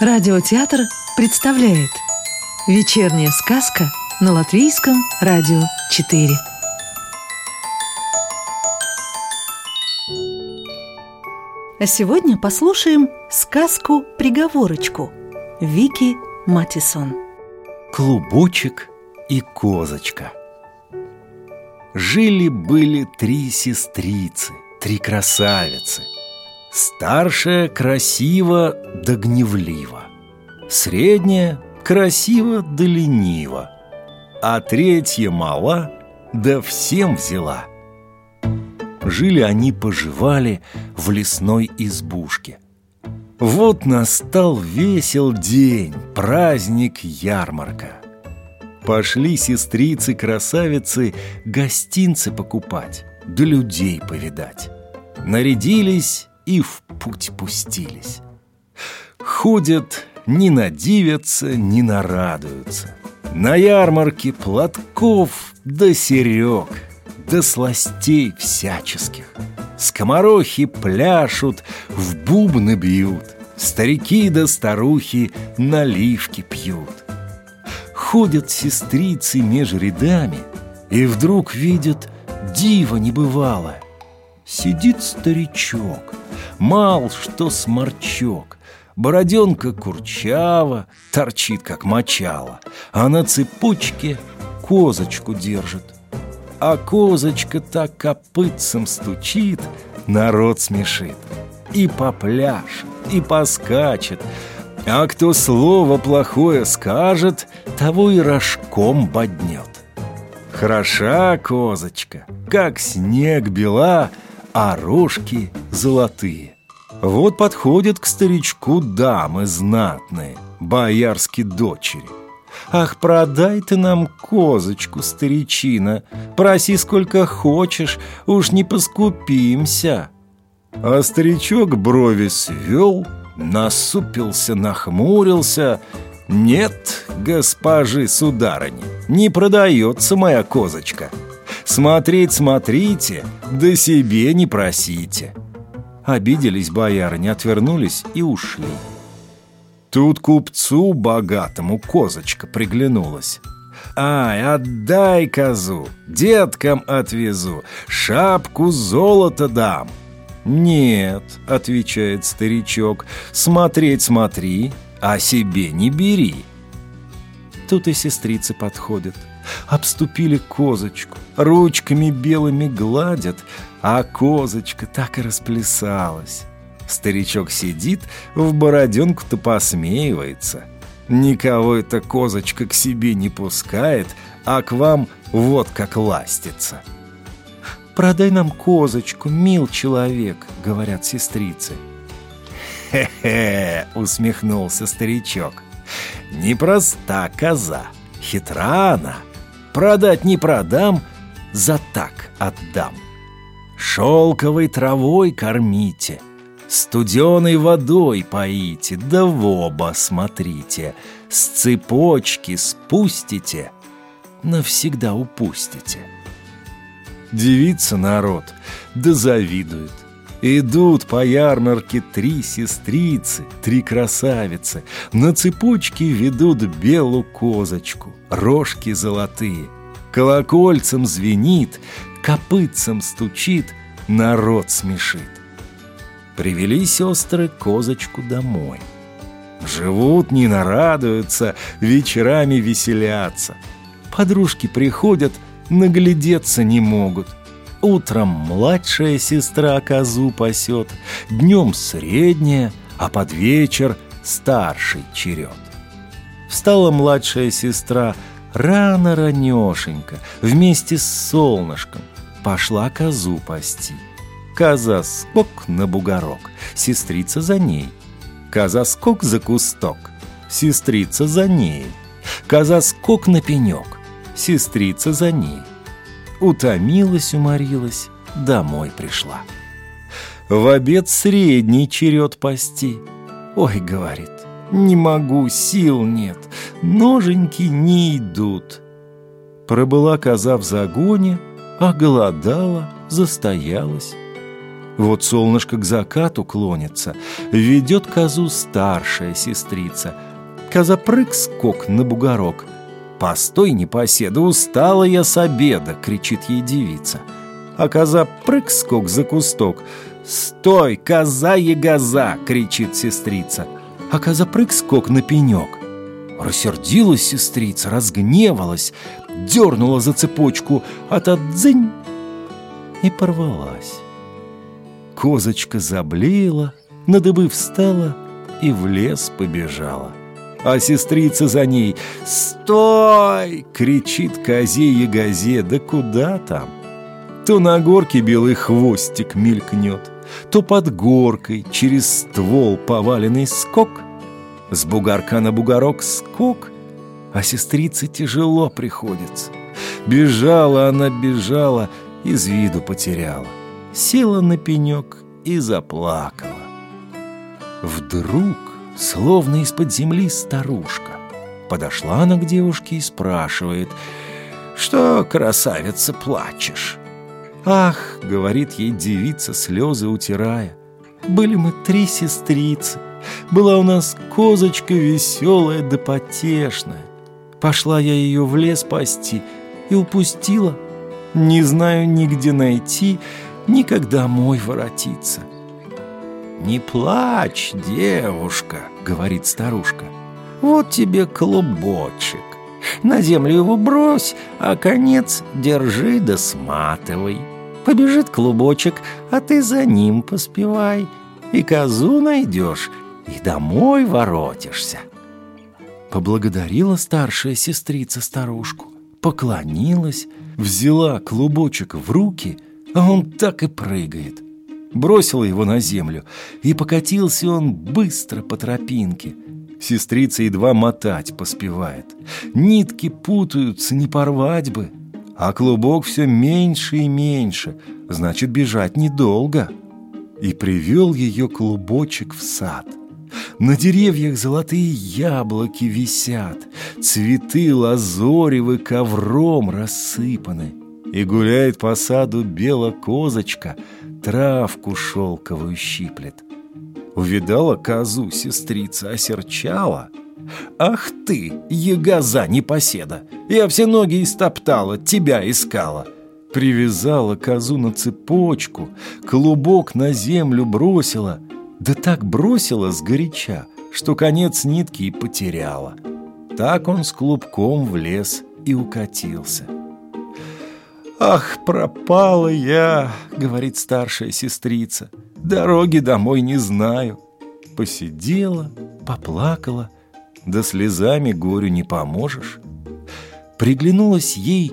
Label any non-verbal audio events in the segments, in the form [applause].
Радиотеатр представляет Вечерняя сказка на Латвийском радио 4 А сегодня послушаем сказку-приговорочку Вики Матисон. Клубочек и козочка. Жили-были три сестрицы, три красавицы Старшая красиво да гневливо. Средняя красиво да лениво. А третья мала да всем взяла. Жили они, поживали в лесной избушке. Вот настал весел день, праздник ярмарка. Пошли сестрицы-красавицы гостинцы покупать, да людей повидать. Нарядились и в путь пустились. Ходят, не надивятся, не нарадуются. На ярмарке платков да серег, да сластей всяческих. Скоморохи пляшут, в бубны бьют, Старики да старухи наливки пьют. Ходят сестрицы меж рядами И вдруг видят диво небывалое. Сидит старичок, мал что сморчок, Бороденка курчава, торчит как мочало, А на цепочке козочку держит. А козочка так копытцем стучит, народ смешит. И попляшет, и поскачет, а кто слово плохое скажет, того и рожком боднет. Хороша козочка, как снег бела, а рожки золотые. Вот подходят к старичку дамы знатные, боярские дочери. Ах, продай ты нам козочку, старичина, проси сколько хочешь, уж не поскупимся. А старичок брови свел, насупился, нахмурился. «Нет, госпожи сударыни, не продается моя козочка. Смотреть смотрите, да себе не просите». Обиделись боярыни, отвернулись и ушли. Тут купцу богатому козочка приглянулась. «Ай, отдай козу, деткам отвезу, шапку золота дам». «Нет», — отвечает старичок, — «смотреть смотри, а себе не бери». Тут и сестрицы подходят, обступили козочку, ручками белыми гладят, а козочка так и расплясалась. Старичок сидит, в бороденку-то посмеивается. Никого эта козочка к себе не пускает, а к вам вот как ластится. «Продай нам козочку, мил человек», — говорят сестрицы. «Хе-хе!» — усмехнулся старичок. «Непроста коза, хитра она. Продать не продам, за так отдам. Шелковой травой кормите, студеной водой поите, да в оба смотрите, с цепочки спустите, навсегда упустите». Девица народ, да завидует. Идут по ярмарке три сестрицы, три красавицы, На цепочке ведут белую козочку, рожки золотые. Колокольцем звенит, копытцем стучит, народ смешит. Привели сестры козочку домой. Живут, не нарадуются, вечерами веселятся. Подружки приходят — наглядеться не могут. Утром младшая сестра козу пасет, днем средняя, а под вечер старший черед. Встала младшая сестра рано-ранешенько, вместе с солнышком, пошла козу пасти. Коза скок на бугорок, сестрица за ней. Коза скок за кусток, сестрица за ней. Коза скок на пенек, сестрица за ней. Утомилась, уморилась, домой пришла. В обед средний черед пасти. Ой, говорит, не могу, сил нет, ноженьки не идут. Пробыла коза в загоне, оголодала, застоялась. Вот солнышко к закату клонится, ведет козу старшая сестрица. Коза прыг-скок на бугорок. «Постой, непоседа, устала я с обеда!» — кричит ей девица. А коза прыг-скок за кусток. «Стой, коза-ягоза!» — кричит сестрица. А коза прыг-скок на пенек. Рассердилась сестрица, разгневалась, дернула за цепочку, а та дзынь и порвалась. Козочка заблеяла, на дыбы встала и в лес побежала. А сестрица за ней «Стой!» — кричит козе газе. «Да куда там?» То на горке белый хвостик мелькнет, То под горкой через ствол поваленный скок, С бугорка на бугорок скок, А сестрице тяжело приходится. Бежала она, бежала, из виду потеряла села на пенек и заплакала. Вдруг, словно из-под земли старушка, подошла она к девушке и спрашивает, «Что, красавица, плачешь?» «Ах!» — говорит ей девица, слезы утирая. «Были мы три сестрицы. Была у нас козочка веселая да потешная. Пошла я ее в лес пасти и упустила. Не знаю нигде найти, никогда домой воротиться. «Не плачь, девушка», — говорит старушка. «Вот тебе клубочек. На землю его брось, а конец держи да сматывай. Побежит клубочек, а ты за ним поспевай. И козу найдешь, и домой воротишься». Поблагодарила старшая сестрица старушку, поклонилась, взяла клубочек в руки — а он так и прыгает. Бросила его на землю, и покатился он быстро по тропинке. Сестрица едва мотать поспевает. Нитки путаются, не порвать бы. А клубок все меньше и меньше, значит, бежать недолго. И привел ее клубочек в сад. На деревьях золотые яблоки висят, Цветы лазоревы ковром рассыпаны и гуляет по саду белокозочка, травку шелковую щиплет. Увидала козу сестрица, осерчала. «Ах ты, ягоза непоседа! Я все ноги истоптала, тебя искала!» Привязала козу на цепочку, клубок на землю бросила, да так бросила сгоряча, что конец нитки и потеряла. Так он с клубком в лес и укатился. «Ах, пропала я!» — говорит старшая сестрица. «Дороги домой не знаю». Посидела, поплакала, да слезами горю не поможешь. Приглянулось ей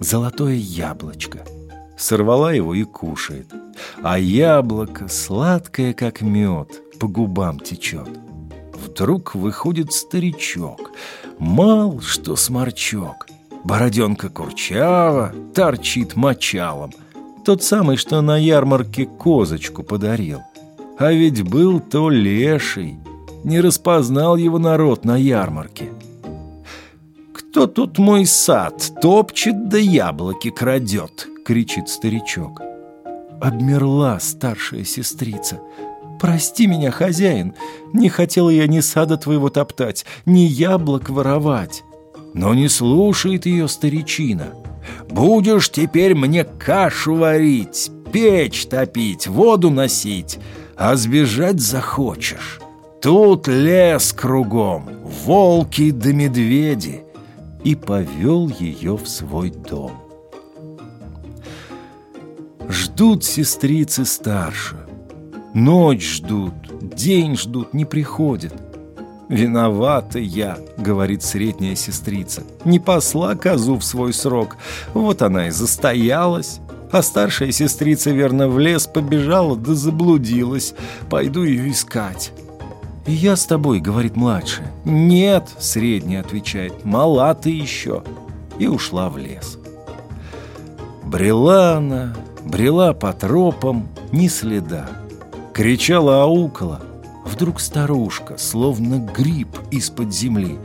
золотое яблочко. Сорвала его и кушает. А яблоко сладкое, как мед, по губам течет. Вдруг выходит старичок, мал что сморчок — Бороденка курчава, торчит мочалом. Тот самый, что на ярмарке козочку подарил. А ведь был то леший. Не распознал его народ на ярмарке. «Кто тут мой сад топчет да яблоки крадет?» — кричит старичок. Обмерла старшая сестрица. «Прости меня, хозяин, не хотела я ни сада твоего топтать, ни яблок воровать». Но не слушает ее старичина. «Будешь теперь мне кашу варить, печь топить, воду носить, а сбежать захочешь. Тут лес кругом, волки да медведи». И повел ее в свой дом. Ждут сестрицы старше. Ночь ждут, день ждут, не приходят. «Виновата я», — говорит средняя сестрица. «Не посла козу в свой срок. Вот она и застоялась». А старшая сестрица, верно, в лес побежала да заблудилась. Пойду ее искать. «И я с тобой», — говорит младшая. «Нет», — средняя отвечает, — «мала ты еще». И ушла в лес. Брела она, брела по тропам, ни следа. Кричала аукала — Вдруг старушка, словно гриб из-под земли.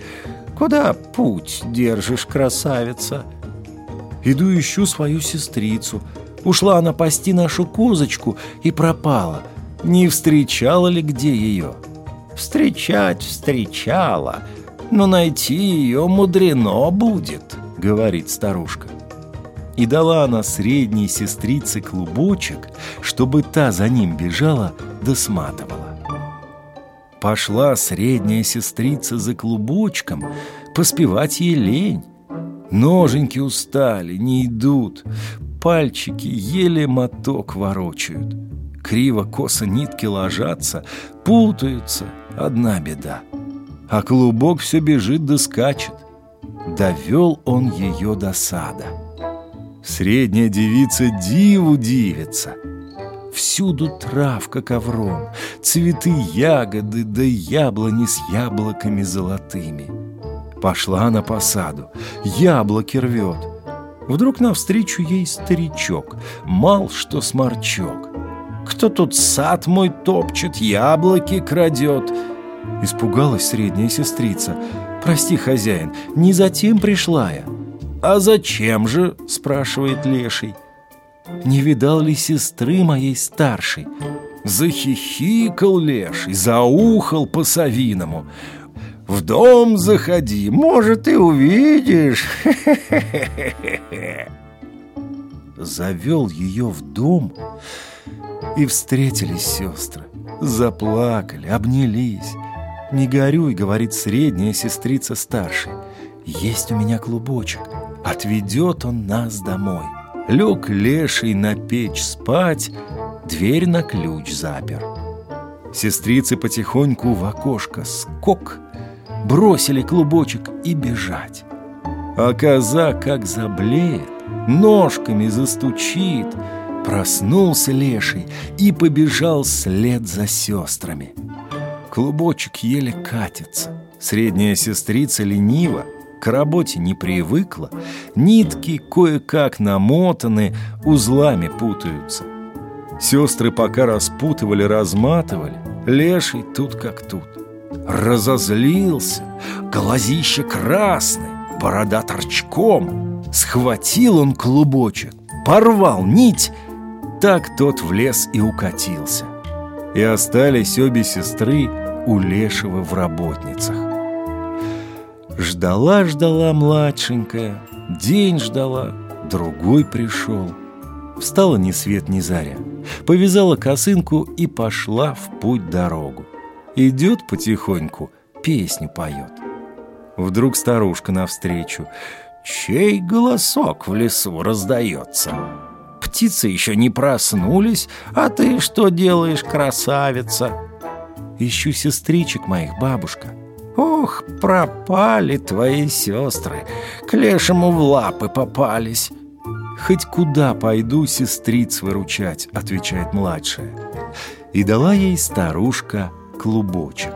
«Куда путь держишь, красавица?» Иду ищу свою сестрицу. Ушла она пасти нашу козочку и пропала. Не встречала ли где ее? Встречать встречала, но найти ее мудрено будет, говорит старушка. И дала она средней сестрице клубочек, чтобы та за ним бежала да сматывала. Пошла средняя сестрица за клубочком, поспевать ей лень. Ноженьки устали, не идут, пальчики еле моток ворочают. Криво-косо нитки ложатся, путаются, одна беда. А клубок все бежит да скачет. Довел он ее до сада. Средняя девица диву дивится. Всюду травка ковром, цветы ягоды да яблони с яблоками золотыми. Пошла она по саду, яблоки рвет. Вдруг навстречу ей старичок, мал что сморчок. Кто тут сад мой топчет, яблоки крадет? Испугалась средняя сестрица. Прости, хозяин, не затем пришла я. «А зачем же?» – спрашивает леший. «Не видал ли сестры моей старшей?» Захихикал леший, заухал по-совиному. «В дом заходи, может, и увидишь!» [laughs] Завел ее в дом, и встретились сестры. Заплакали, обнялись. «Не горюй», — говорит средняя сестрица старшей. «Есть у меня клубочек, Отведет он нас домой. Лег леший на печь спать, дверь на ключ запер. Сестрицы потихоньку в окошко скок, бросили клубочек и бежать. А коза как заблеет, ножками застучит, проснулся леший и побежал след за сестрами. Клубочек еле катится, средняя сестрица лениво, к работе не привыкла, нитки кое-как намотаны, узлами путаются. Сестры пока распутывали, разматывали, леший тут как тут. Разозлился, глазище красный, борода торчком. Схватил он клубочек, порвал нить, так тот в лес и укатился. И остались обе сестры у Лешего в работницах. Ждала-ждала младшенькая, день ждала, другой пришел. Встала ни свет ни заря, повязала косынку и пошла в путь дорогу. Идет потихоньку, песню поет. Вдруг старушка навстречу. Чей голосок в лесу раздается? Птицы еще не проснулись, а ты что делаешь, красавица? Ищу сестричек моих, бабушка. Ох, пропали твои сестры, к лешему в лапы попались. Хоть куда пойду сестриц выручать, отвечает младшая. И дала ей старушка клубочек.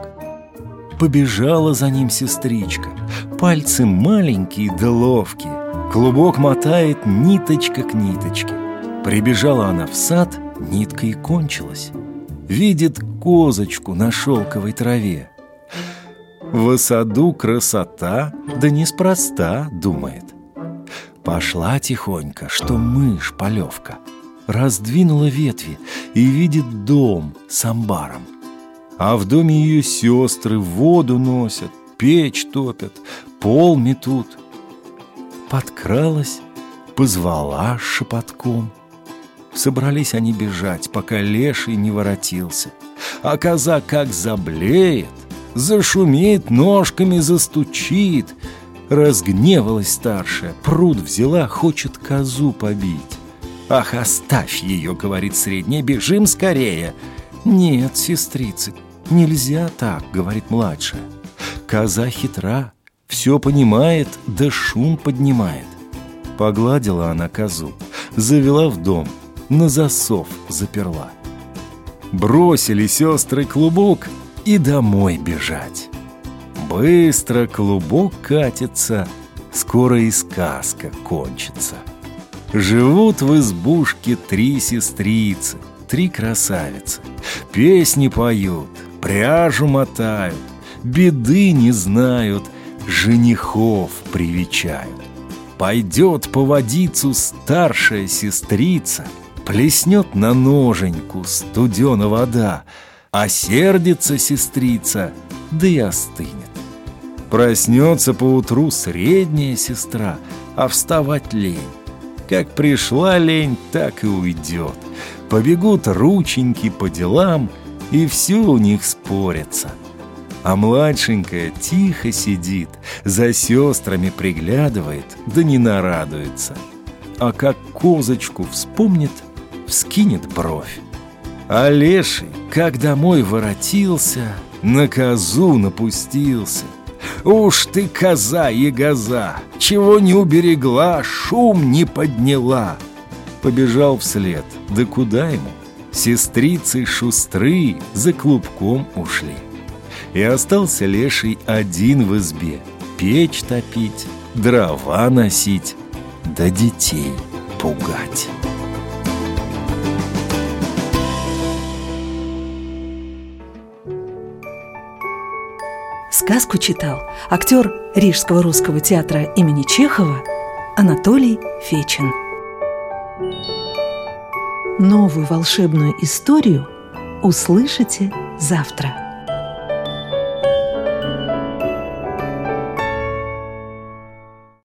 Побежала за ним сестричка, пальцы маленькие да ловкие. Клубок мотает ниточка к ниточке. Прибежала она в сад, нитка и кончилась. Видит козочку на шелковой траве. В саду красота, да неспроста, думает. Пошла тихонько, что мышь полевка. Раздвинула ветви и видит дом с амбаром. А в доме ее сестры воду носят, печь топят, пол метут. Подкралась, позвала шепотком. Собрались они бежать, пока леший не воротился. А коза как заблеет, Зашумит, ножками застучит. Разгневалась старшая, пруд взяла, хочет козу побить. «Ах, оставь ее!» — говорит средняя, «бежим скорее!» «Нет, сестрицы, нельзя так!» — говорит младшая. «Коза хитра, все понимает, да шум поднимает». Погладила она козу, завела в дом, на засов заперла. Бросили сестры клубок — и домой бежать. Быстро клубок катится, скоро и сказка кончится. Живут в избушке три сестрицы, три красавицы. Песни поют, пряжу мотают, беды не знают, женихов привечают. Пойдет по водицу старшая сестрица — Плеснет на ноженьку студена вода, А сердится сестрица, да и остынет. Проснется поутру средняя сестра, А вставать лень. Как пришла лень, так и уйдет. Побегут рученьки по делам, И все у них спорятся. А младшенькая тихо сидит, За сестрами приглядывает, да не нарадуется. А как козочку вспомнит, вскинет бровь. А леший, как домой воротился, На козу напустился. Уж ты, коза и газа, Чего не уберегла, шум не подняла. Побежал вслед, да куда ему? Сестрицы шустры за клубком ушли. И остался леший один в избе, Печь топить, дрова носить, да детей пугать. Сказку читал актер Рижского русского театра имени Чехова Анатолий Фечин. Новую волшебную историю услышите завтра.